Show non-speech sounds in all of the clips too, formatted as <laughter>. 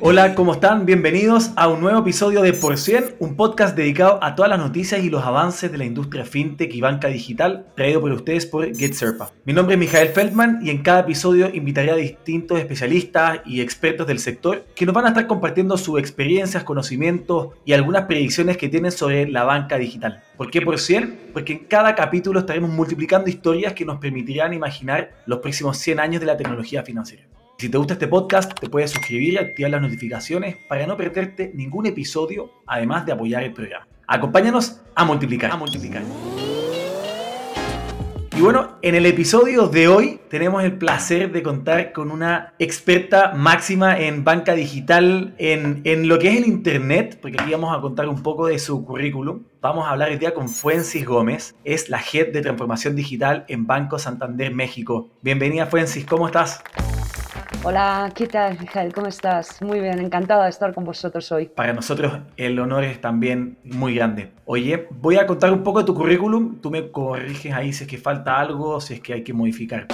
Hola, ¿cómo están? Bienvenidos a un nuevo episodio de Por 100, un podcast dedicado a todas las noticias y los avances de la industria fintech y banca digital, traído por ustedes por GetSerpa. Mi nombre es Mijael Feldman y en cada episodio invitaré a distintos especialistas y expertos del sector que nos van a estar compartiendo sus experiencias, conocimientos y algunas predicciones que tienen sobre la banca digital. ¿Por qué por 100? Porque en cada capítulo estaremos multiplicando historias que nos permitirán imaginar los próximos 100 años de la tecnología financiera. Si te gusta este podcast, te puedes suscribir y activar las notificaciones para no perderte ningún episodio, además de apoyar el programa. Acompáñanos a multiplicar. A multiplicar. Y bueno, en el episodio de hoy tenemos el placer de contar con una experta máxima en banca digital, en, en, lo que es el Internet, porque aquí vamos a contar un poco de su currículum. Vamos a hablar hoy día con Fuencis Gómez, es la Head de Transformación Digital en Banco Santander México. Bienvenida Fuencis, ¿cómo estás? Hola, ¿qué tal, Mijael? ¿Cómo estás? Muy bien, encantada de estar con vosotros hoy. Para nosotros el honor es también muy grande. Oye, voy a contar un poco de tu currículum. Tú me corriges ahí si es que falta algo, si es que hay que modificar.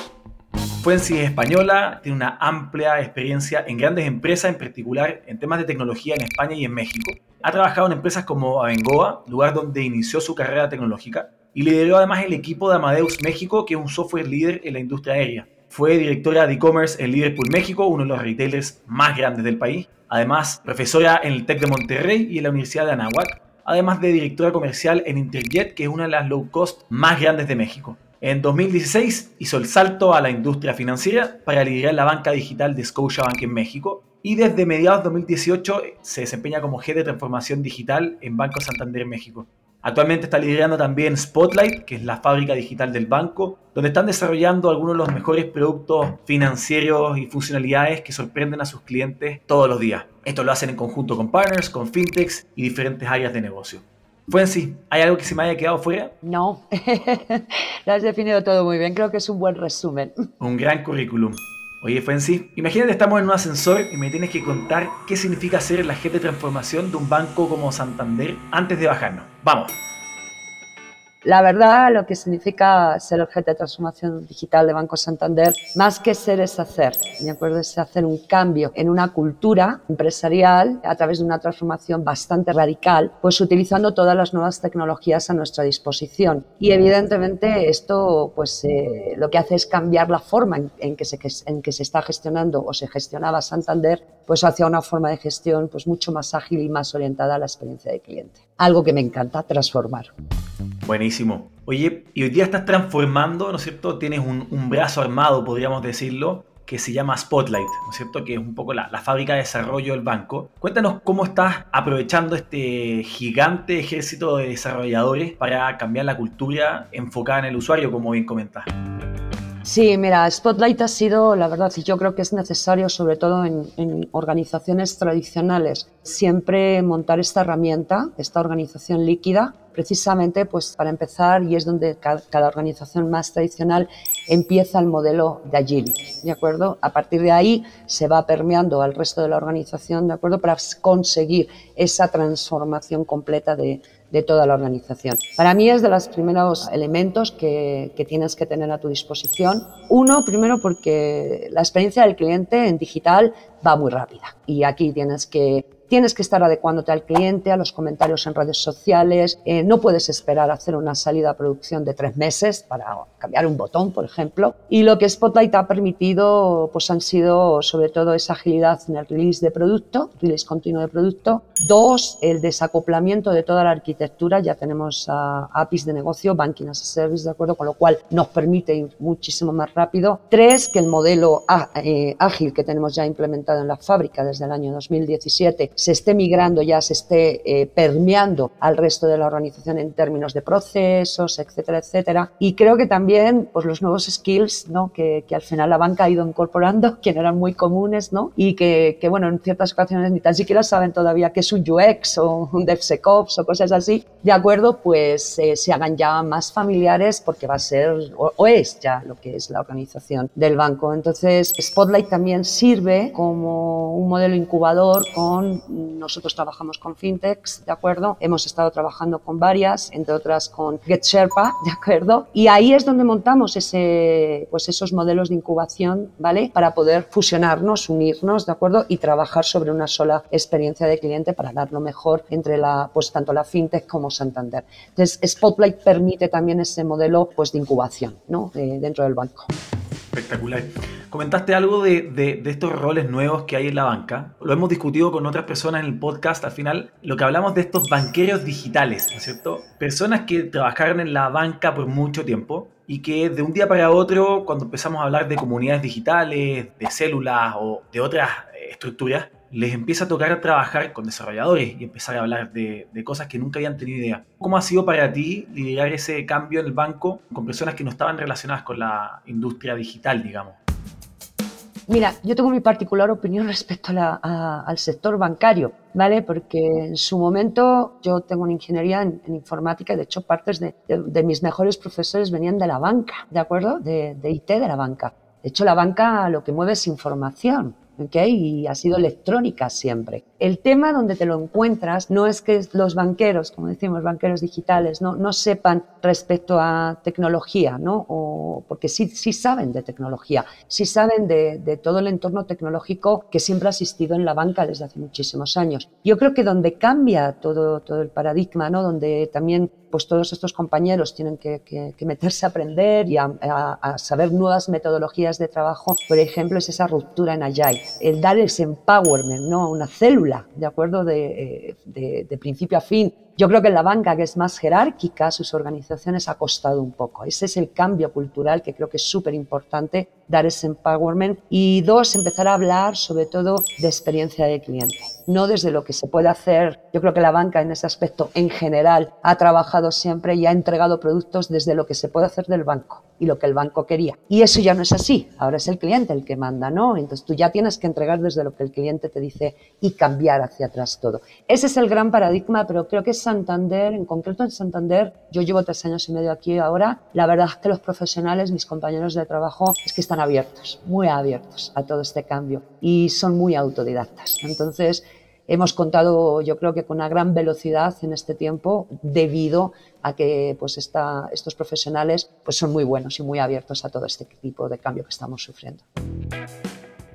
Fuensi es española, tiene una amplia experiencia en grandes empresas, en particular en temas de tecnología en España y en México. Ha trabajado en empresas como Abengoa, lugar donde inició su carrera tecnológica, y lideró además el equipo de Amadeus México, que es un software líder en la industria aérea. Fue directora de e-commerce en Liverpool, México, uno de los retailers más grandes del país. Además, profesora en el TEC de Monterrey y en la Universidad de Anáhuac. Además de directora comercial en Interjet, que es una de las low cost más grandes de México. En 2016 hizo el salto a la industria financiera para liderar la banca digital de Scotiabank en México y desde mediados de 2018 se desempeña como jefe de transformación digital en Banco Santander México. Actualmente está liderando también Spotlight, que es la fábrica digital del banco, donde están desarrollando algunos de los mejores productos financieros y funcionalidades que sorprenden a sus clientes todos los días. Esto lo hacen en conjunto con partners, con fintechs y diferentes áreas de negocio. Fuensi, ¿hay algo que se me haya quedado fuera? No, <laughs> lo has definido todo muy bien, creo que es un buen resumen. Un gran currículum. Oye, Fuensi, imagínate estamos en un ascensor y me tienes que contar qué significa ser el agente de transformación de un banco como Santander antes de bajarnos. Vamos. La verdad, lo que significa ser el jefe de transformación digital de Banco Santander, más que ser es hacer, ¿de acuerdo? Es hacer un cambio en una cultura empresarial a través de una transformación bastante radical, pues utilizando todas las nuevas tecnologías a nuestra disposición. Y evidentemente esto, pues eh, lo que hace es cambiar la forma en, en, que se, en que se está gestionando o se gestionaba Santander, pues hacia una forma de gestión pues mucho más ágil y más orientada a la experiencia del cliente. Algo que me encanta, transformar. Buenísimo. Oye, y hoy día estás transformando, ¿no es cierto? Tienes un, un, brazo armado, podríamos decirlo, que se llama Spotlight, ¿no es cierto? Que es un poco la, fábrica de desarrollo del banco. Cuéntanos cómo estás aprovechando este gigante ejército de desarrolladores para cambiar la cultura enfocada en el usuario, como bien comentas. Sí, mira, Spotlight ha sido, la verdad, y yo creo que es necesario, sobre todo en, organizaciones tradicionales, siempre montar esta herramienta, esta organización líquida, precisamente pues para empezar, y es donde cada, organización más tradicional empieza el modelo de agility, ¿de acuerdo? A partir de ahí se va permeando al resto de la organización, ¿de acuerdo? Para conseguir esa transformación completa de, de toda la organización. Para mí es de los primeros elementos que, que, tienes que tener a tu disposición. Uno, primero porque la experiencia del cliente en digital va muy rápida y aquí tienes que Tienes que estar adecuándote al cliente, a los comentarios en redes sociales. Eh, no puedes esperar a hacer una salida a producción de tres meses para cambiar un botón, por ejemplo. Y lo que Spotlight ha permitido pues han sido sobre todo esa agilidad en el release de producto, release continuo de producto. Dos, el desacoplamiento de toda la arquitectura. Ya tenemos uh, APIs de negocio, Banking as a Service, ¿de acuerdo? Con lo cual nos permite ir muchísimo más rápido. Tres, que el modelo eh, ágil que tenemos ya implementado en la fábrica desde el año 2017 se esté migrando ya, se esté eh, permeando al resto de la organización en términos de procesos, etcétera, etcétera. Y creo que también pues, los nuevos skills ¿no? que, que al final la banca ha ido incorporando, <laughs> que no eran muy comunes, ¿no? y que, que, bueno, en ciertas ocasiones ni tan siquiera saben todavía qué es un UX o un DevSecOps o cosas así, de acuerdo, pues eh, se hagan ya más familiares porque va a ser, o, o es ya lo que es la organización del banco. Entonces, Spotlight también sirve como un modelo incubador con, nosotros trabajamos con fintechs, ¿de acuerdo? Hemos estado trabajando con varias, entre otras con GetSherpa, <laughs> ¿de acuerdo? Y ahí es donde montamos ese, pues esos modelos de incubación, ¿vale? Para poder fusionarnos, unirnos, ¿de acuerdo? Y trabajar sobre una sola experiencia de cliente para dar lo mejor entre la, pues tanto la fintech como Santander. Entonces, Spotlight permite también ese modelo pues, de incubación, ¿no? Eh, dentro del banco. Espectacular. Comentaste algo de, de, de, estos roles nuevos que hay en la banca. Lo hemos discutido con otras personas en el podcast. Al final, lo que hablamos de estos banqueros digitales, ¿no es cierto? Personas que trabajaron en la banca por mucho tiempo y que de un día para otro, cuando empezamos a hablar de comunidades digitales, de células o de otras estructuras, les empieza a tocar trabajar con desarrolladores y empezar a hablar de, de, cosas que nunca habían tenido idea. ¿Cómo ha sido para ti liderar ese cambio en el banco con personas que no estaban relacionadas con la industria digital, digamos? Mira, yo tengo mi particular opinión <laughs> respecto a la, a, al sector bancario, ¿vale? Porque en su momento yo tengo una ingeniería en, en informática y de hecho partes de, de, de, mis mejores profesores venían de la banca, ¿de acuerdo? De, IT de la banca. De hecho, la banca lo que mueve es información. Y ha sido electrónica siempre. El tema donde te lo encuentras no es que los banqueros, como decimos, banqueros digitales, no, no sepan respecto a tecnología, ¿no? O, porque sí, sí saben de tecnología, sí saben de, de, todo el entorno tecnológico que siempre ha existido en la banca desde hace muchísimos años. Yo creo que donde cambia todo, todo el paradigma, ¿no? donde también pues todos estos compañeros tienen que, meterse a aprender y a, saber nuevas metodologías de trabajo. Por ejemplo, es esa ruptura en Agile, el dar ese empowerment ¿no? una célula, ¿de acuerdo? De, de principio a fin, yo creo que en la banca, que es más jerárquica, sus organizaciones ha costado un poco. Ese es el cambio cultural que creo que es súper importante, dar ese empowerment. Y dos, empezar a hablar sobre todo de experiencia de cliente, no desde lo que se puede hacer. Yo creo que la banca en ese aspecto en general ha trabajado siempre y ha entregado productos desde lo que se puede hacer del banco y lo que el banco quería. Y eso ya no es así. Ahora es el cliente el que manda, ¿no? Entonces tú ya tienes que entregar desde lo que el cliente te dice y cambiar hacia atrás todo. Ese es el gran paradigma, pero creo que Santander, en concreto en Santander, yo llevo tres años y medio aquí ahora, la verdad es que los profesionales, mis compañeros de trabajo, es que están abiertos, muy abiertos a todo este cambio y son muy autodidactas. Entonces, hemos contado, yo creo que con una gran velocidad en este tiempo, debido a que pues esta, estos profesionales pues son muy buenos y muy abiertos a todo este tipo de cambio que estamos sufriendo.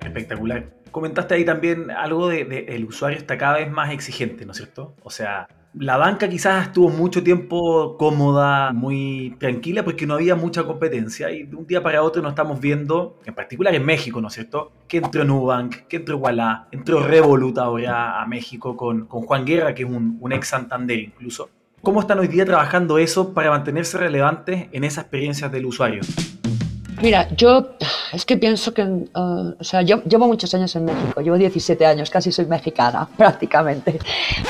Espectacular. Comentaste ahí también algo de, de el usuario está cada vez más exigente, ¿no es cierto? O sea, la banca quizás estuvo mucho tiempo cómoda, muy tranquila, porque no había mucha competencia y de un día para otro nos estamos viendo, en particular en México, ¿no es cierto? Que entró Nubank, que entró Walla, entró Revolut ahora a México con, con Juan Guerra, que es un, un ex Santander incluso. ¿Cómo están hoy día trabajando eso para mantenerse relevantes en esas experiencias del usuario? Mira, yo es que pienso que, uh, o sea, yo llevo muchos años en México, llevo 17 años, casi soy mexicana <laughs> prácticamente,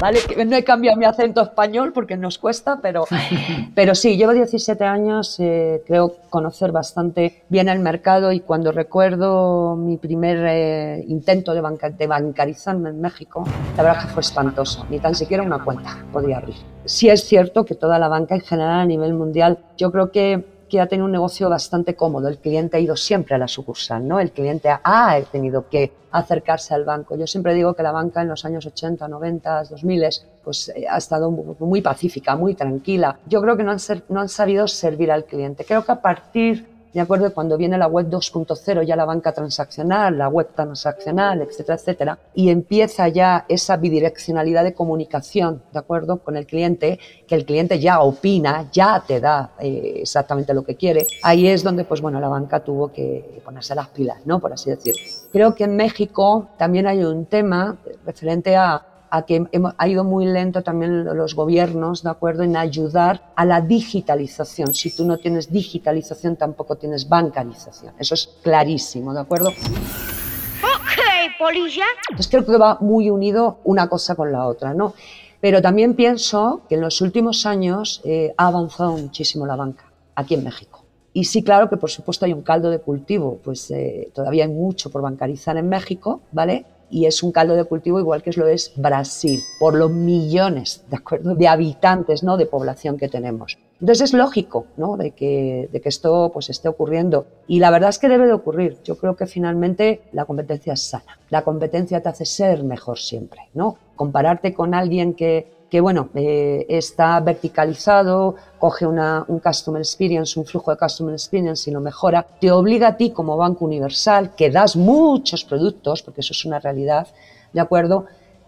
¿vale? No he cambiado mi acento español porque nos cuesta, pero, <laughs> pero sí, llevo 17 años, eh, creo conocer bastante bien el mercado y cuando recuerdo mi primer eh, intento de, banca, de bancarizarme en México, la verdad que fue espantoso, ni tan siquiera una cuenta podía abrir. Sí es cierto que toda la banca en general a nivel mundial, yo creo que que ha tenido un negocio bastante cómodo. El cliente ha ido siempre a la sucursal, ¿no? El cliente ha tenido que acercarse al banco. Yo siempre digo que la banca en los años 80, 90, 2000 pues ha estado muy pacífica, muy tranquila. Yo creo que no han, ser, no han sabido servir al cliente. Creo que a partir de acuerdo cuando viene la web 2.0 ya la banca transaccional, la web transaccional, etcétera, etcétera, y empieza ya esa bidireccionalidad de comunicación, de acuerdo, con el cliente, que el cliente ya opina, ya te da eh, exactamente lo que quiere. Ahí es donde, pues bueno, la banca tuvo que ponerse las pilas, ¿no? Por así decirlo. Creo que en México también hay un tema referente a a que ha ido muy lento también los gobiernos, ¿de acuerdo?, en ayudar a la digitalización. Si tú no tienes digitalización, tampoco tienes bancarización. Eso es clarísimo, ¿de acuerdo? Okay, polilla? Entonces creo que va muy unido una cosa con la otra, ¿no? Pero también pienso que en los últimos años eh, ha avanzado muchísimo la banca aquí en México. Y sí, claro que por supuesto hay un caldo de cultivo, pues eh, todavía hay mucho por bancarizar en México, ¿vale? Y es un caldo de cultivo igual que lo es Brasil, por los millones ¿de, acuerdo? de habitantes, ¿no? de población que tenemos. Entonces es lógico ¿no? de, que, de que esto pues, esté ocurriendo. Y la verdad es que debe de ocurrir. Yo creo que finalmente la competencia es sana. La competencia te hace ser mejor siempre. ¿no? Compararte con alguien que, que bueno, eh, está verticalizado, coge una, un Customer Experience, un flujo de Customer Experience y lo mejora, te obliga a ti como Banco Universal, que das muchos productos, porque eso es una realidad, ¿de acuerdo?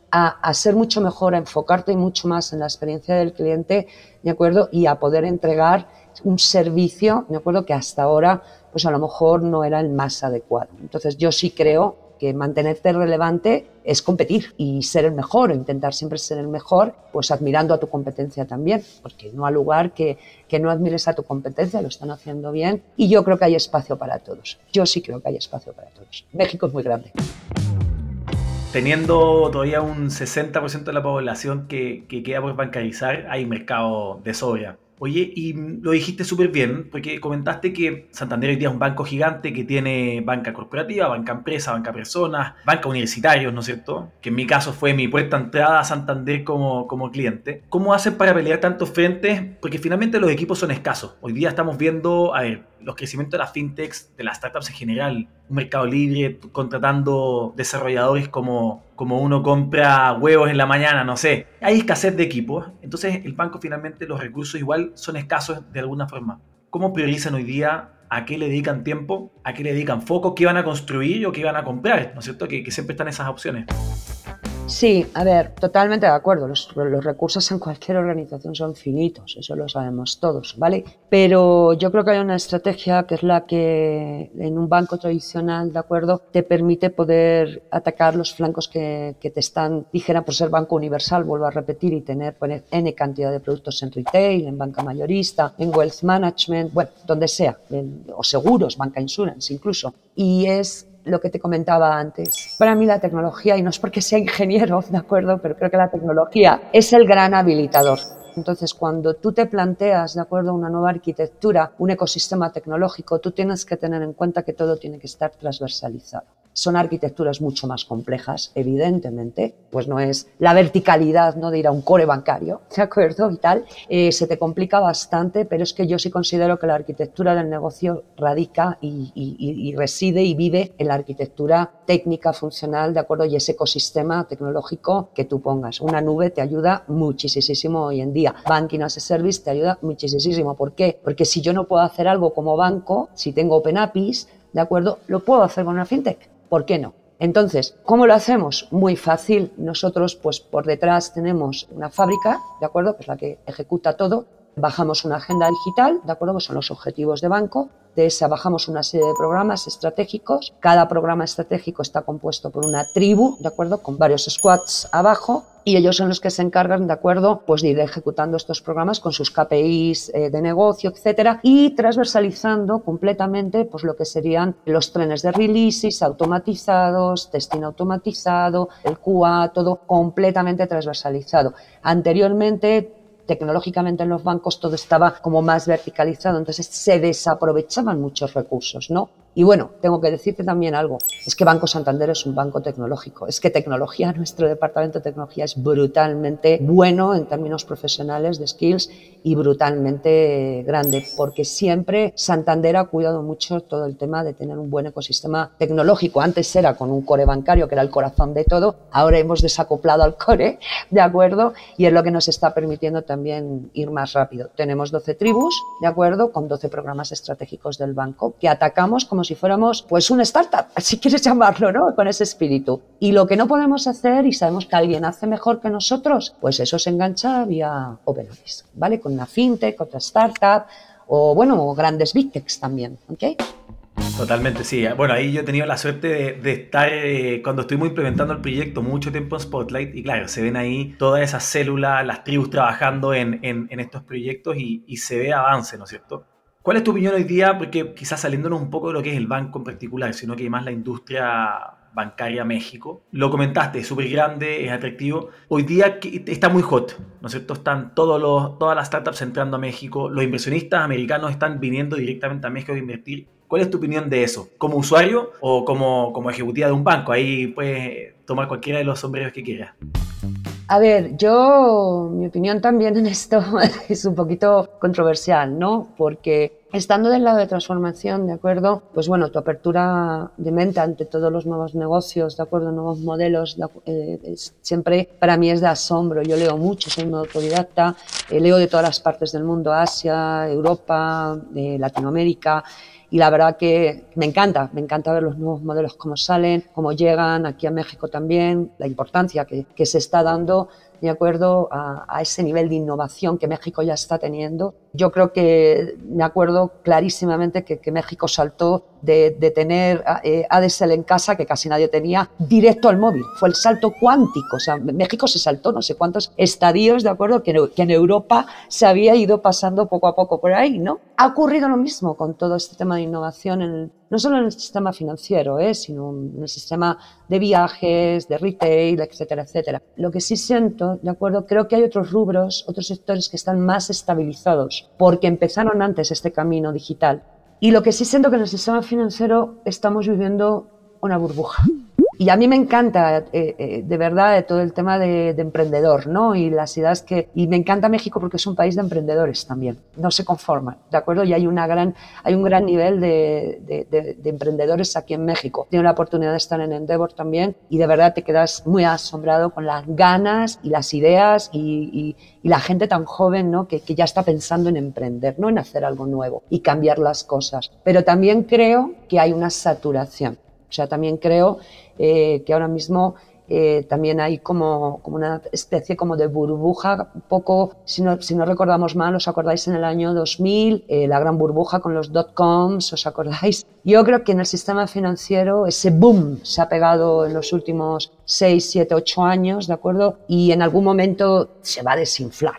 A, a, ser mucho mejor, a enfocarte mucho más en la experiencia del cliente, ¿de acuerdo? Y a poder entregar un servicio, ¿de acuerdo? Que hasta ahora, pues a lo mejor no era el más adecuado. Entonces, yo sí creo que mantenerte relevante es competir y ser el mejor o intentar siempre ser el mejor, pues admirando a tu competencia también, porque no hay lugar que, que no admires a tu competencia, lo están haciendo bien y yo creo que hay espacio para todos. Yo sí creo que hay espacio para todos. México es muy grande. Teniendo todavía un 60% de la población que, que queda por bancarizar, hay mercado de sobra. Oye, y lo dijiste súper bien, porque comentaste que Santander hoy día es un banco gigante que tiene banca corporativa, banca empresa, banca personas, banca universitarios, ¿no es cierto? Que en mi caso fue mi puerta entrada a Santander como, como cliente. ¿Cómo hacen para pelear tantos frentes? Porque finalmente los equipos son escasos. Hoy día estamos viendo, a ver, los crecimientos de las fintechs, de las startups en general, un mercado libre, contratando desarrolladores como, como uno compra huevos en la mañana, no sé. Hay escasez de equipos, entonces el banco finalmente los recursos igual son escasos de alguna forma. ¿Cómo priorizan hoy día? ¿A qué le dedican tiempo? ¿A qué le dedican foco? ¿Qué van a construir o qué van a comprar? ¿No es cierto? Que, que siempre están esas opciones. Sí, a ver, totalmente de acuerdo. Los, recursos en cualquier organización son finitos, eso lo sabemos todos, ¿vale? Pero yo creo que hay una estrategia que es la que en un banco tradicional, ¿de acuerdo? Te permite poder atacar los flancos que, que te están, dijera, por ser banco universal, vuelvo a repetir, y tener poner N cantidad de productos en retail, en banca mayorista, en wealth management, bueno, donde sea, en, o seguros, banca insurance incluso. Y es lo que te comentaba antes. Para mí la tecnología, y no es porque sea ingeniero, <laughs> ¿de acuerdo? Pero creo que la tecnología es el gran habilitador. Entonces, cuando tú te planteas, de acuerdo, una nueva arquitectura, un ecosistema tecnológico, tú tienes que tener en cuenta que todo tiene que estar transversalizado. Son arquitecturas mucho más complejas, evidentemente, pues no es la verticalidad ¿no? de ir a un core bancario, <laughs> ¿de acuerdo? Y tal, eh, se te complica bastante, pero es que yo sí considero que la arquitectura del negocio radica y, y, y reside y vive en la arquitectura técnica, funcional, ¿de acuerdo? Y ese ecosistema tecnológico que tú pongas. Una nube te ayuda muchísimo hoy en día. Banking as a Service te ayuda muchísimo. ¿Por qué? Porque si yo no puedo hacer algo como banco, si tengo Open APIs, ¿de acuerdo? Lo puedo hacer con una fintech. ¿Por qué no? Entonces, ¿cómo lo hacemos? Muy fácil. Nosotros, pues por detrás tenemos una fábrica, ¿de acuerdo? Que es la que ejecuta todo. Bajamos una agenda digital, ¿de acuerdo? Que son los objetivos de banco. De bajamos una serie de programas estratégicos. Cada programa estratégico está compuesto por una tribu, ¿de acuerdo? Con varios squads abajo y ellos son los que se encargan, ¿de acuerdo? Pues de ir ejecutando estos programas con sus KPIs eh, de negocio, etcétera, y transversalizando completamente pues lo que serían los trenes de releases automatizados, testing automatizado, el QA, todo completamente transversalizado. Anteriormente tecnológicamente en los bancos todo estaba como más verticalizado, entonces se desaprovechaban muchos recursos, ¿no? Y bueno, tengo que decirte también algo, es que Banco Santander es un banco tecnológico, es que tecnología, <laughs> nuestro departamento de tecnología es brutalmente bueno en términos profesionales de skills y brutalmente grande, porque siempre Santander ha cuidado mucho todo el tema de tener un buen ecosistema tecnológico. Antes era con un core bancario, que era el corazón de todo, ahora hemos desacoplado al core, ¿de acuerdo? Y es lo que nos está permitiendo también ir más rápido. Tenemos 12 tribus, ¿de acuerdo? Con 12 programas estratégicos del banco que atacamos como si fuéramos pues una startup, <laughs> si quieres llamarlo, ¿no? Con ese espíritu. Y lo que no podemos hacer, y sabemos que alguien hace mejor que nosotros, pues eso se engancha vía OpenOffice, ¿vale? Con una fintech, otra startup, o bueno, grandes big techs también, ¿ok? Totalmente, sí. Bueno, ahí yo he tenido la suerte de, estar, eh, cuando estuvimos implementando el proyecto, mucho tiempo en Spotlight, y claro, se ven ahí todas esas células, las tribus trabajando en, estos proyectos y, se ve avance, ¿no es cierto? ¿Cuál es tu opinión hoy día? Porque quizás saliéndonos un poco de lo que es el banco en particular, sino que más la industria bancaria México. Lo comentaste, es súper grande, es atractivo. Hoy día está muy hot, ¿no es cierto? Están todos los, todas las startups entrando a México, los inversionistas americanos están viniendo directamente a México a invertir. ¿Cuál es tu opinión de eso? ¿Como usuario o como, como ejecutiva de un banco? Ahí puedes tomar cualquiera de los sombreros que quieras. A ver, yo, mi opinión también en esto <laughs> es un poquito controversial, ¿no? Porque estando del lado de transformación, ¿de acuerdo? Pues bueno, tu apertura de mente ante todos los nuevos negocios, ¿de acuerdo? Nuevos modelos, eh, siempre para mí es de asombro. Yo leo mucho, soy una autodidacta, eh, leo de todas las partes del mundo, Asia, Europa, de Latinoamérica y la verdad que me encanta, me encanta ver los nuevos modelos cómo salen, cómo llegan aquí a México también, la importancia que, que se está dando de acuerdo a, ese nivel de innovación que México ya está teniendo. Yo creo que me acuerdo clarísimamente que, que México saltó de, de tener eh, ADSL en casa, que casi nadie tenía, directo al móvil. Fue el salto cuántico. O sea, México se saltó no sé cuántos estadios, ¿de acuerdo? Que, que en Europa se había ido pasando poco a poco por ahí, ¿no? Ha ocurrido lo mismo con todo este tema de innovación en no solo en el sistema financiero, ¿eh? sino en el sistema de viajes, de retail, etcétera, etcétera. Lo que sí siento, ¿de acuerdo? Creo que hay otros rubros, otros sectores que están más estabilizados porque empezaron antes este camino digital. Y lo que sí siento que en el sistema financiero estamos viviendo una burbuja. Y a mí me encanta, eh, eh, de verdad, todo el tema de, emprendedor, ¿no? Y las ideas que... Y me encanta México porque es un país de emprendedores también. No se conforman, ¿de acuerdo? Y hay, una gran, hay un gran nivel de, de, emprendedores aquí en México. Tengo la oportunidad de estar en Endeavor también y de verdad te quedas muy asombrado con las ganas y las ideas y, y, la gente tan joven, ¿no? Que, que ya está pensando en emprender, ¿no? En hacer algo nuevo y cambiar las cosas. Pero también creo que hay una saturación. O sea, también creo eh, que ahora mismo eh, también hay como, como, una especie como de burbuja, poco, si no, si no recordamos mal, os acordáis en el año 2000, eh, la gran burbuja con los dot-coms, ¿os acordáis? Yo creo que en el sistema financiero ese boom se ha pegado en los últimos 6, 7, 8 años, ¿de acuerdo? Y en algún momento se va a desinflar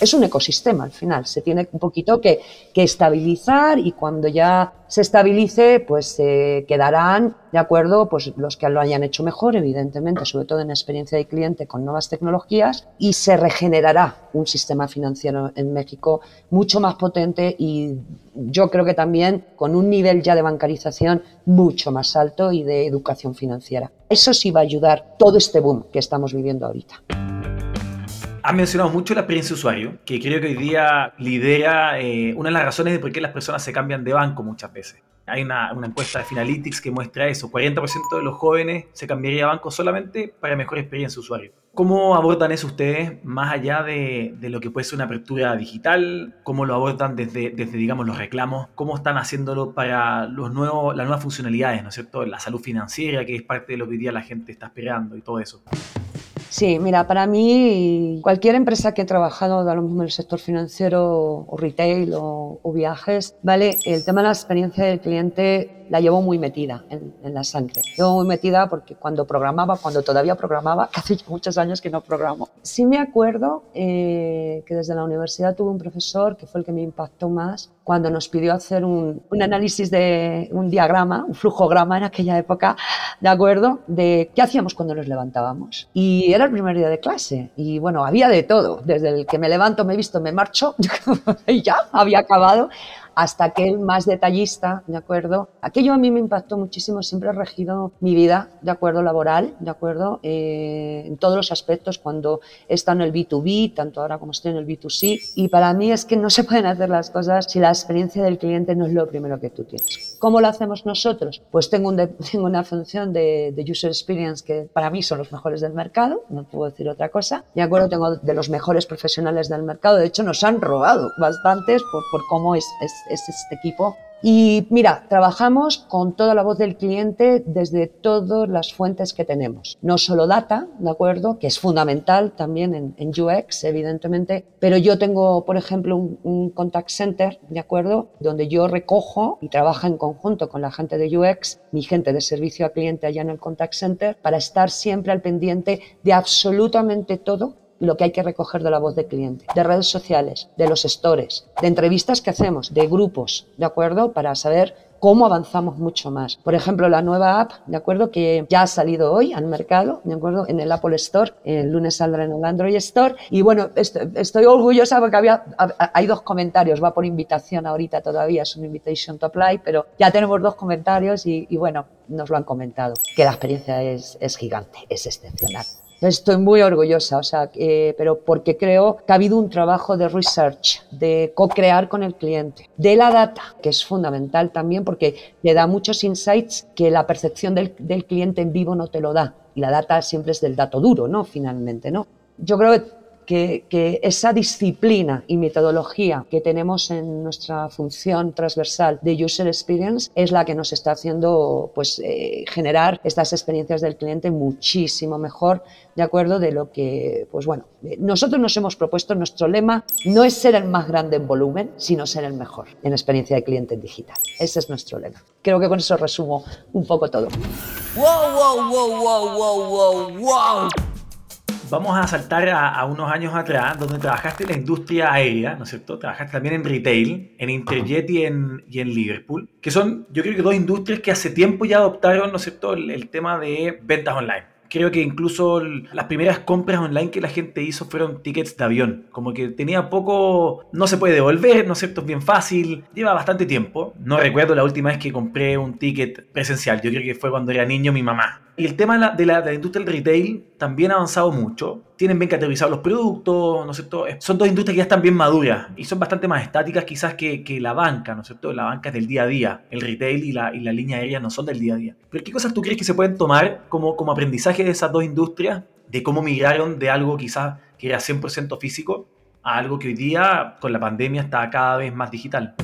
es un ecosistema al final, se tiene un poquito que, estabilizar y cuando ya se estabilice, pues se quedarán, ¿de acuerdo? Pues los que lo hayan hecho mejor, evidentemente, sobre todo en experiencia de cliente con nuevas tecnologías, y se regenerará un sistema financiero en México mucho más potente y yo creo que también con un nivel ya de bancarización mucho más alto y de educación financiera. Eso sí va a ayudar todo este boom que estamos viviendo ahorita. Has mencionado mucho la experiencia de usuario, que creo que hoy día lidera eh, una de las razones de por qué las personas se cambian de banco muchas veces. Hay una, una encuesta de Finalytics que muestra eso. 40% de los jóvenes se cambiaría de banco solamente para mejor experiencia de usuario. ¿Cómo abordan eso ustedes más allá de, de, lo que puede ser una apertura digital? ¿Cómo lo abordan desde, desde digamos, los reclamos? ¿Cómo están haciéndolo para los nuevos, las nuevas funcionalidades, ¿no es cierto? La salud financiera, que es parte de lo que hoy día la gente está esperando y todo eso. Sí, mira, para mí cualquier empresa que he trabajado, da lo mismo en el sector financiero o retail o, o viajes, ¿vale? El tema de la experiencia del cliente la llevo muy metida en, la sangre. Llevo muy metida porque cuando programaba, cuando todavía programaba, <laughs> hace muchos años que no programo. Sí me acuerdo eh, que desde la universidad tuve un profesor que fue el que me impactó más cuando nos pidió hacer un, análisis de un diagrama, un flujograma en aquella época, ¿de acuerdo? De qué hacíamos cuando nos levantábamos. Y era el primer día de clase. Y bueno, había de todo. Desde el que me levanto, me visto, me marcho, <laughs> y ya, había acabado, hasta aquel más detallista, ¿de acuerdo? Aquello a mí me impactó muchísimo, siempre ha regido mi vida, ¿de acuerdo? Laboral, ¿de acuerdo? Eh, en todos los aspectos, cuando he estado en el B2B, tanto ahora como estoy en el B2C, y para mí es que no se pueden hacer las cosas si la experiencia del cliente no es lo primero que tú tienes. ¿Cómo lo hacemos nosotros? Pues tengo, un <laughs> tengo una función de, de, User Experience que para mí son los mejores del mercado, no puedo decir otra cosa. De acuerdo, tengo de los mejores profesionales del mercado, de hecho nos han robado bastantes por, cómo es este equipo. Y mira, trabajamos con toda la voz del cliente desde todas las fuentes que tenemos. No solo data, ¿de acuerdo? Que es fundamental también en, UX, evidentemente, pero yo tengo, por ejemplo, un, un, contact center, ¿de acuerdo? Donde yo recojo y trabajo en conjunto con la gente de UX, mi gente de servicio a cliente allá en el contact center, para estar siempre al pendiente de absolutamente todo lo que hay que recoger de la voz del cliente, de redes sociales, de los stores, de entrevistas que hacemos, de grupos, ¿de acuerdo? Para saber cómo avanzamos mucho más. Por ejemplo, la nueva app, ¿de acuerdo? Que ya ha salido hoy al mercado, ¿de acuerdo? En el Apple Store, el lunes saldrá en el Android Store. Y bueno, estoy orgullosa porque había, hay dos comentarios, va por invitación ahorita todavía, es un invitation to apply, pero ya tenemos dos comentarios y, y bueno, nos lo han comentado, que la experiencia es, es gigante, es excepcional. Estoy muy orgullosa, o sea, pero porque creo que ha habido un trabajo de research, de co-crear con el cliente, de la data, que es fundamental también porque le da muchos insights que la percepción del, del cliente en vivo no te lo da. Y la data siempre es del dato duro, ¿no? Finalmente, ¿no? Yo creo que que, esa disciplina y metodología que tenemos en nuestra función transversal de User Experience es la que nos está haciendo pues, eh, generar estas experiencias del cliente muchísimo mejor, de acuerdo de lo que, pues bueno, eh, nosotros nos hemos propuesto, nuestro lema no es ser el más grande en volumen, sino ser el mejor en experiencia de cliente en digital. Ese es nuestro lema. Creo que con eso resumo un poco todo. ¡Wow, wow, wow, wow, wow, wow, wow! Vamos a saltar a, unos años atrás, donde trabajaste en la industria aérea, ¿no es cierto? Trabajaste también en retail, en Interjet y en, Liverpool, que son, yo creo que dos industrias que hace tiempo ya adoptaron, ¿no es cierto?, el tema de ventas online creo que incluso las primeras compras online que la gente hizo fueron tickets de avión. Como que tenía poco, no se puede devolver, ¿no es cierto? Es bien fácil, lleva bastante tiempo. No recuerdo la última vez que compré un ticket presencial, yo creo que fue cuando era niño mi mamá. Y el tema de la, de la, industria del retail también ha avanzado mucho. Tienen bien categorizados los productos, ¿no es cierto? Son dos industrias que ya están bien maduras y son bastante más estáticas quizás que, que la banca, ¿no es cierto? La banca es del día a día. El retail y la, y la línea aérea no son del día a día. Pero ¿qué cosas tú crees que se pueden tomar como, como aprendizaje de esas dos industrias? De cómo migraron de algo quizás que era 100% físico a algo que hoy día con la pandemia está cada vez más digital.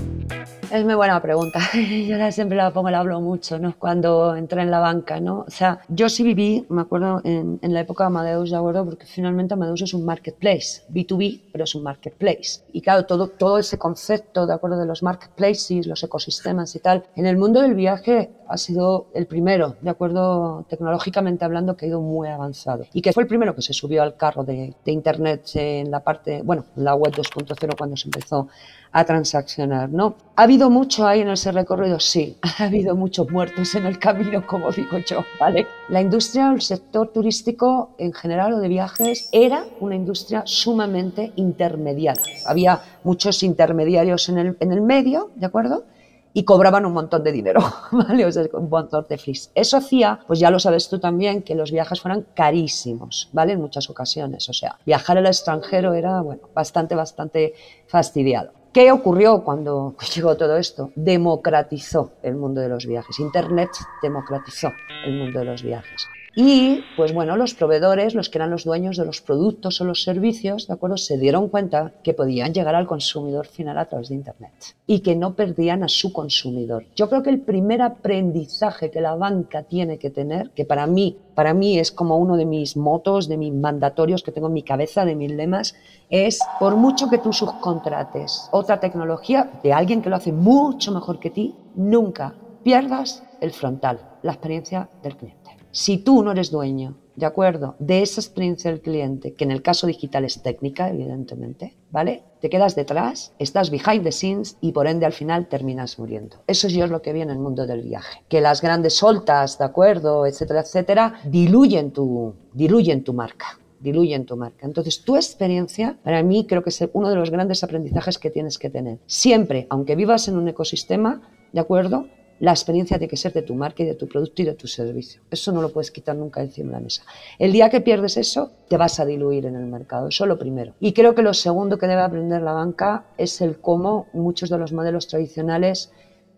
Es muy buena pregunta. <laughs> Yo la siempre la pongo, la hablo mucho, ¿no? Cuando entré en la banca, ¿no? O sea, yo sí viví, me acuerdo, en, en la época de Amadeus, ¿de acuerdo? Porque finalmente Amadeus es un marketplace, B2B, pero es un marketplace. Y claro, todo, todo ese concepto, ¿de acuerdo? De los marketplaces, los ecosistemas y tal, en el mundo del viaje ha sido el primero, ¿de acuerdo? Tecnológicamente hablando, que ha ido muy avanzado. Y que fue el primero que se subió al carro de, de Internet en la parte, bueno, la web 2.0 cuando se empezó a transaccionar, ¿no? ¿Ha habido mucho ahí en ese recorrido? Sí, <laughs> ha habido muchos muertos en el camino, como digo yo, ¿vale? La industria, el sector turístico en general o de viajes era una industria sumamente intermediada. Había muchos intermediarios en el, en el medio, ¿de acuerdo? y cobraban un montón de dinero, <laughs> ¿vale? O sea, un montón de fees. Eso hacía, pues ya lo sabes tú también, que los viajes fueran carísimos, ¿vale? En muchas ocasiones. O sea, viajar al extranjero era, bueno, bastante, bastante fastidiado. ¿Qué ocurrió cuando <laughs> llegó todo esto? Democratizó el mundo de los viajes. Internet democratizó el mundo de los viajes. Y, pues bueno, los proveedores, los que eran los dueños de los productos o los servicios, ¿de acuerdo? Se dieron cuenta que podían llegar al consumidor final a través de Internet y que no perdían a su consumidor. Yo creo que el primer aprendizaje que la banca tiene que tener, que para mí, para mí es como uno de mis motos, de mis mandatorios que tengo en mi cabeza, de mis lemas, es por mucho que tú subcontrates otra tecnología de alguien que lo hace mucho mejor que ti, nunca pierdas el frontal, la experiencia del cliente. Si tú no eres dueño, ¿de acuerdo? De esa experiencia del cliente, que en el caso digital es técnica, evidentemente, ¿vale? Te quedas detrás, estás behind the scenes y por ende al final terminas muriendo. Eso es lo que viene en el mundo del viaje. Que las grandes soltas, ¿de acuerdo? Etcétera, etcétera, diluyen tu, diluyen tu marca diluyen tu marca. Entonces, tu experiencia, para mí, creo que es uno de los grandes aprendizajes que tienes que tener. Siempre, aunque vivas en un ecosistema, ¿de acuerdo? La experiencia tiene que ser de tu marca y de tu producto y de tu servicio. Eso no lo puedes quitar nunca encima de la mesa. El día que pierdes eso, te vas a diluir en el mercado. Eso es lo primero. Y creo que lo segundo que debe aprender la banca es el cómo muchos de los modelos tradicionales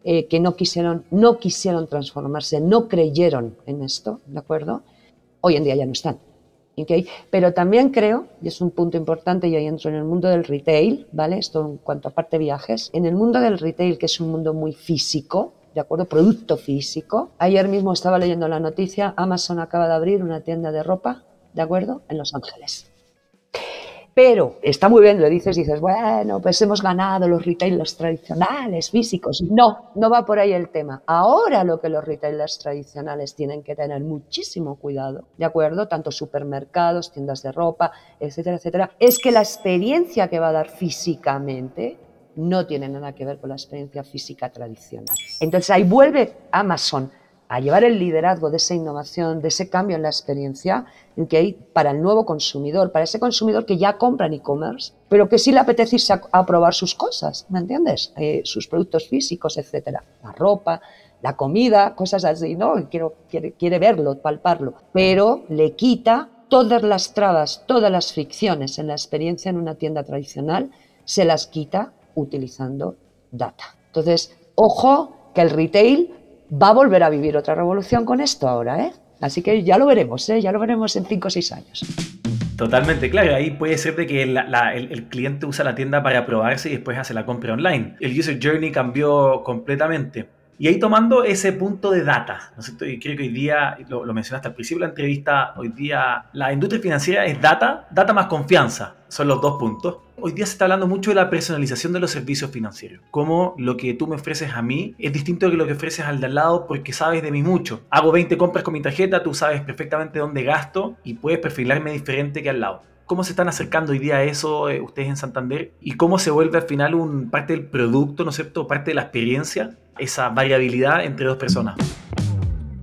eh, que no quisieron, no quisieron transformarse, no creyeron en esto, ¿de acuerdo? Hoy en día ya no están. ¿okay? Pero también creo, y es un punto importante, y ahí entro en el mundo del retail, ¿vale? Esto en cuanto a parte viajes, en el mundo del retail, que es un mundo muy físico, ¿de acuerdo? Producto físico. Ayer mismo estaba leyendo la noticia, Amazon acaba de abrir una tienda de ropa, ¿de acuerdo? En Los Ángeles. Pero está muy bien, lo dices, dices, bueno, pues hemos ganado los retailers tradicionales, físicos. No, no va por ahí el tema. Ahora lo que los retailers tradicionales tienen que tener muchísimo cuidado, ¿de acuerdo? Tanto supermercados, tiendas de ropa, etcétera, etcétera, es que la experiencia que va a dar físicamente no tiene nada que ver con la experiencia física tradicional. Entonces ahí vuelve Amazon a llevar el liderazgo de esa innovación, de ese cambio en la experiencia en que hay para el nuevo consumidor, para ese consumidor que ya compra en e-commerce, pero que sí le apetece irse a, probar sus cosas, ¿me entiendes? Eh, sus productos físicos, etcétera, la ropa, la comida, cosas así, ¿no? Quiero, quiere, quiere verlo, palparlo, pero le quita todas las trabas, todas las fricciones en la experiencia en una tienda tradicional, se las quita utilizando data. Entonces, ojo que el retail va a volver a vivir otra revolución con esto ahora, ¿eh? Así que ya lo veremos, ¿eh? Ya lo veremos en 5 o 6 años. Totalmente, claro. Ahí puede ser de que el, el, cliente usa la tienda para probarse y después hace la compra online. El user journey cambió completamente. Y ahí tomando ese punto de data, ¿no es cierto? Y creo que hoy día, lo, mencionaste al principio de la entrevista, hoy día la industria financiera es data, data más confianza, son los dos puntos. Hoy día se está hablando mucho de la personalización de los servicios financieros. Como lo que tú me ofreces a mí es distinto que lo que ofreces al de al lado porque sabes de mí mucho. Hago 20 compras con mi tarjeta, tú sabes perfectamente dónde gasto y puedes perfilarme diferente que al lado. ¿Cómo se están acercando hoy día a eso eh, ustedes en Santander? ¿Y cómo se vuelve al final un parte del producto, ¿no es cierto? Parte de la experiencia, esa variabilidad entre dos personas.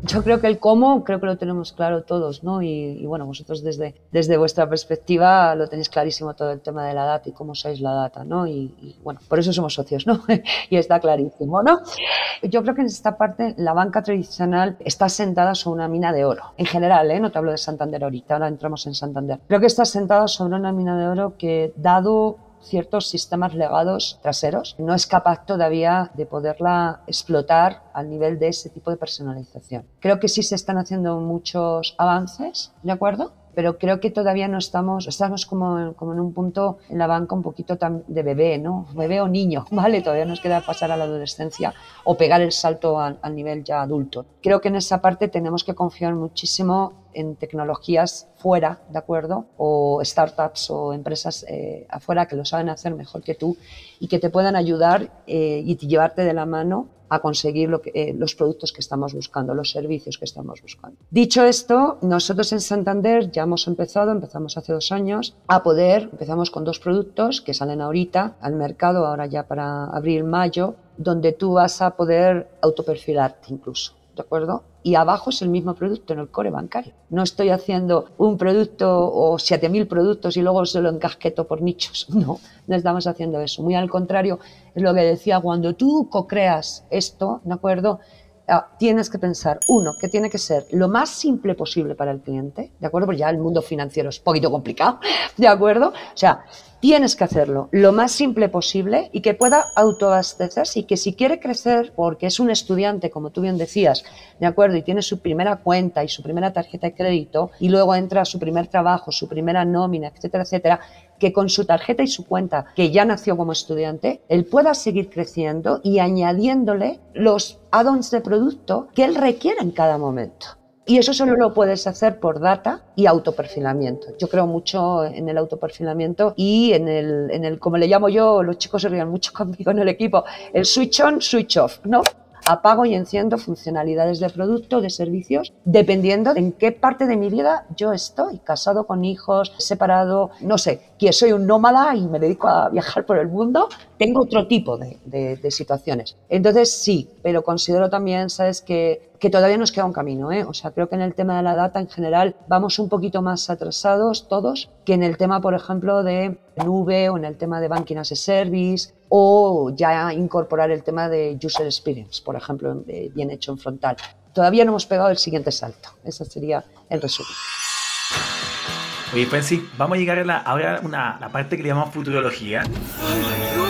Yo creo que el cómo, creo que lo tenemos claro todos, ¿no? Y, bueno, vosotros desde, desde vuestra perspectiva lo tenéis clarísimo todo el tema de la data y cómo usáis la data, ¿no? Y, bueno, por eso somos socios, ¿no? <laughs> y está clarísimo, ¿no? Yo creo que en esta parte la banca tradicional está sentada sobre una mina de oro. En general, ¿eh? No te hablo de Santander ahorita, ahora entramos en Santander. Creo que está sentada sobre una mina de oro que, dado ciertos sistemas legados traseros, no es capaz todavía de poderla explotar al nivel de ese tipo de personalización. Creo que sí se están haciendo muchos avances, ¿de acuerdo? pero creo que todavía no estamos, estamos como, como en un punto en la banca un poquito de bebé, ¿no? Bebé o niño, <laughs> ¿vale? Todavía nos queda pasar a la adolescencia o pegar el salto al, nivel ya adulto. Creo que en esa parte tenemos que confiar muchísimo en tecnologías fuera, ¿de acuerdo? O startups o empresas eh, afuera que lo saben hacer mejor que tú y que te puedan ayudar eh, y llevarte de la mano a conseguir eh, los productos que estamos buscando, los servicios que estamos buscando. Dicho esto, nosotros en Santander ya hemos empezado, empezamos hace dos años, a poder, empezamos con dos productos que salen ahorita al mercado, ahora ya para abril-mayo, donde tú vas a poder autoperfilarte incluso. ¿de acuerdo? Y abajo es el mismo producto en el core bancario. No estoy haciendo un producto o 7.000 productos y luego se lo encasqueto por nichos. <laughs> No, no estamos haciendo eso. Muy al contrario, es lo que decía, cuando tú co-creas esto, ¿de acuerdo? Ah, tienes que pensar, uno, que tiene que ser lo más simple posible para el cliente, ¿de acuerdo? Porque ya el mundo financiero es un poquito complicado, <laughs> ¿de acuerdo? O sea, tienes que hacerlo lo más simple posible y que pueda autoabastecerse y que si quiere crecer, porque es un estudiante, como tú bien decías, ¿de acuerdo? Y tiene su primera cuenta y su primera tarjeta de crédito y luego entra a su primer trabajo, su primera nómina, etcétera, etcétera, que con su tarjeta y su cuenta, que ya nació como estudiante, él pueda seguir creciendo y añadiéndole los add-ons de producto que él requiere en cada momento. Y eso solo lo puedes hacer por data y autoperfilamiento. Yo creo mucho en el autoperfilamiento y en el, en el, como le llamo yo, los chicos se rían mucho <laughs> conmigo en el equipo, el switch on, switch off, ¿no? Apago y enciendo funcionalidades de producto, de servicios, dependiendo en qué parte de mi vida yo estoy, casado con hijos, separado, no sé, que soy un nómada y me dedico a viajar por el mundo, tengo otro tipo de, de, situaciones. Entonces sí, pero considero también, sabes, que, que todavía nos queda un camino, ¿eh? O sea, creo que en el tema de la data en general vamos un poquito más atrasados todos que en el tema, por ejemplo, de nube o en el tema de banking as a service o ya incorporar el tema de user experience, por ejemplo, bien hecho en frontal. Todavía no hemos pegado el siguiente salto. Ese sería el resumen. Oye, Fancy, vamos a llegar a la, ahora a la parte que le llamamos futurología. ¡Ay,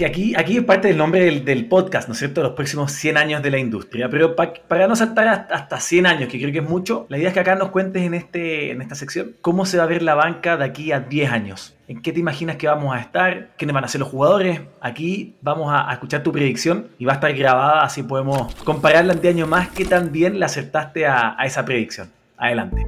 Que aquí, aquí es parte del nombre del, podcast, ¿no es cierto? Los próximos 100 años de la industria. Pero para no saltar hasta, 100 años, que creo que es mucho, la idea es que acá nos cuentes en, este, esta sección cómo se va a ver la banca de aquí a 10 años. ¿En qué te imaginas que vamos a estar? ¿Quiénes van a ser los jugadores? Aquí vamos a, escuchar tu predicción y va a estar grabada, así podemos compararla 10 años más que también le acertaste a esa predicción. Adelante.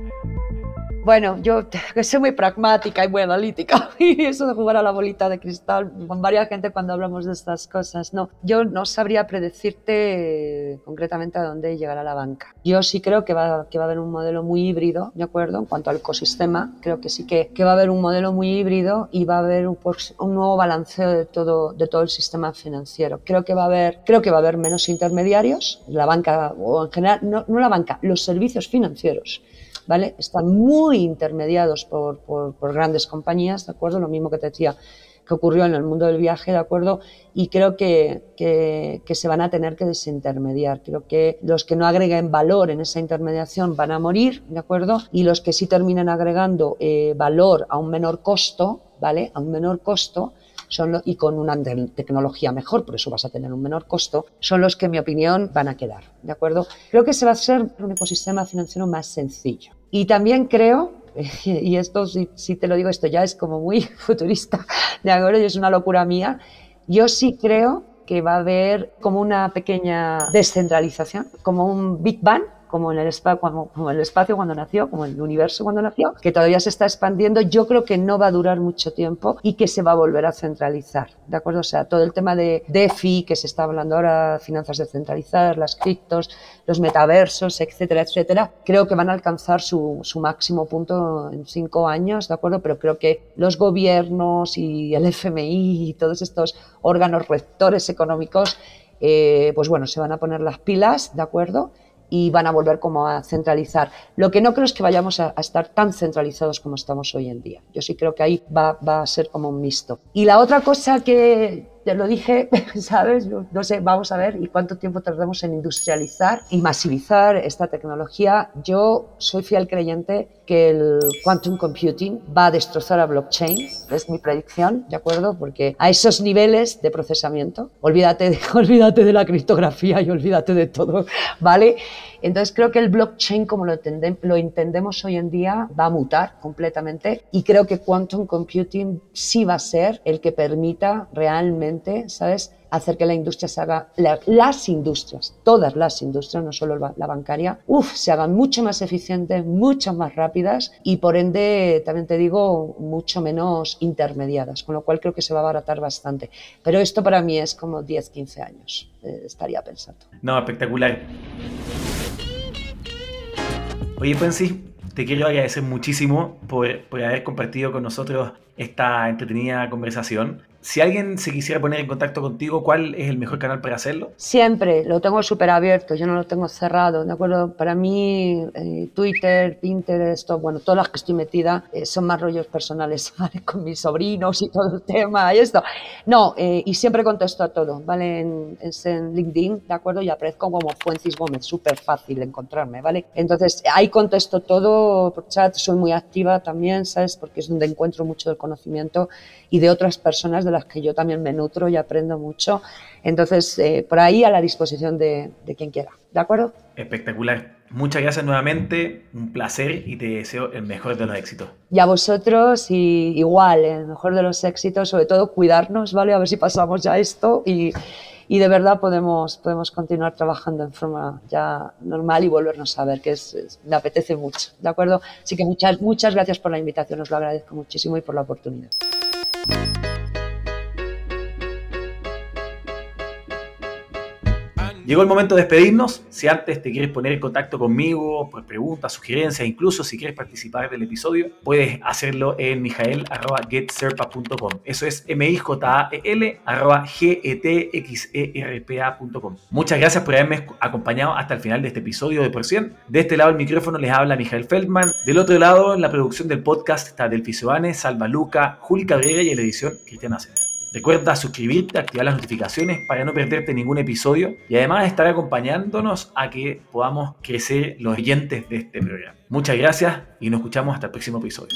Bueno, yo <laughs> soy muy pragmática y muy analítica <laughs> y eso de jugar a la bolita de cristal con varias gente cuando hablamos de estas cosas, no, yo no sabría predecirte concretamente a dónde llegará la banca. Yo sí creo que va, a haber un modelo muy híbrido, ¿de acuerdo? En cuanto al ecosistema, creo que sí que, va a haber un modelo muy híbrido y va a haber un, nuevo balanceo de todo, de todo el sistema financiero. Creo que va a haber, creo que va a haber menos intermediarios, la banca o en general, no, no la banca, los servicios financieros ¿vale? Están muy intermediados por, por, grandes compañías, ¿de acuerdo? Lo mismo que te decía que ocurrió en el mundo del viaje, ¿de acuerdo? Y creo que, que, que, se van a tener que desintermediar. Creo que los que no agreguen valor en esa intermediación van a morir, ¿de acuerdo? Y los que sí terminen agregando eh, valor a un menor costo, ¿vale? A un menor costo, son y con una tecnología mejor, por eso vas a tener un menor costo, son los que, en mi opinión, van a quedar. ¿De acuerdo? Creo que se va a ser un ecosistema financiero más sencillo. Y también creo <laughs> y esto, si, te lo digo, esto ya es como muy <laughs> futurista, ¿de acuerdo? Es una locura mía. Yo sí creo que va a haber como una pequeña descentralización, como un Big Bang, como en, el como, el espacio cuando nació, como en el universo cuando nació, que todavía se está expandiendo, yo creo que no va a durar mucho tiempo y que se va a volver a centralizar, ¿de acuerdo? O sea, todo el tema de DeFi, que se está hablando ahora, finanzas descentralizadas, las criptos, los metaversos, etcétera, etcétera, creo que van a alcanzar su, su máximo punto en cinco años, ¿de acuerdo? Pero creo que los gobiernos y el FMI y todos estos órganos rectores económicos eh, pues bueno, se van a poner las pilas, ¿de acuerdo? Y van a volver como a centralizar. Lo que no creo es que vayamos a, estar tan centralizados como estamos hoy en día. Yo sí creo que ahí va, va a ser como un mixto. Y la otra cosa que te lo dije, <laughs> ¿sabes? No sé, vamos a ver y cuánto tiempo tardamos en industrializar y masivizar esta tecnología. Yo soy fiel creyente que el quantum computing va a destrozar a blockchain, es mi predicción, ¿de acuerdo? Porque a esos niveles de procesamiento, olvídate de, <laughs> olvídate de la criptografía y olvídate de todo, ¿vale? Entonces creo que el blockchain como lo, lo entendemos hoy en día va a mutar completamente y creo que quantum computing sí va a ser el que permita realmente, ¿sabes? hacer que la industria se haga, las industrias, todas las industrias, no solo la bancaria, uf, se hagan mucho más eficientes, mucho más rápidas y por ende, también te digo, mucho menos intermediadas, con lo cual creo que se va a abaratar bastante. Pero esto para mí es como 10, 15 años, eh, estaría pensando. No, espectacular. Oye, Pensi, te quiero agradecer muchísimo por, por haber compartido con nosotros esta entretenida conversación. Si alguien se quisiera poner en contacto contigo, ¿cuál es el mejor canal para hacerlo? Siempre, lo tengo súper abierto, yo no lo tengo cerrado, ¿de acuerdo? Para mí, eh, Twitter, Pinterest, bueno, todas las que estoy metida eh, son más rollos personales, <laughs> ¿vale? Con mis sobrinos y todo el tema y esto. No, eh, y siempre contesto a todo, ¿vale? En, en LinkedIn, ¿de acuerdo? Y aparezco como Fuencis Gómez, súper fácil encontrarme, ¿vale? Entonces, ahí contesto todo por chat, soy muy activa también, ¿sabes? Porque es donde encuentro mucho del conocimiento y de otras personas de las que yo también me nutro y aprendo mucho. Entonces, eh, por ahí a la disposición de, quien quiera. ¿De acuerdo? Espectacular. Muchas gracias nuevamente, un placer y te deseo el mejor de los éxitos. Y a vosotros, y igual, el mejor de los éxitos, sobre todo cuidarnos, ¿vale? A ver si pasamos ya esto y, y de verdad podemos, podemos continuar trabajando en forma ya normal y volvernos a ver, que es, me apetece mucho, ¿de acuerdo? Así que muchas, muchas gracias por la invitación, os lo agradezco muchísimo y por la oportunidad. Llegó el momento de despedirnos. Si antes te quieres poner en contacto conmigo por preguntas, sugerencias, incluso si quieres participar del episodio, puedes hacerlo en mijael.getserpa.com. Eso es m i j a e l g e t x e r p acom Muchas gracias por haberme acompañado hasta el final de este episodio de Por 100. De este lado el micrófono les habla Mijael Feldman. Del otro lado, la producción del podcast está Delfi Soane, Salva Luca, Juli Cabrera y la edición Cristiana Cena. Recuerda suscribirte, activar las notificaciones para no perderte ningún episodio y además estar acompañándonos a que podamos crecer los oyentes de este programa. Muchas gracias y nos escuchamos hasta el próximo episodio.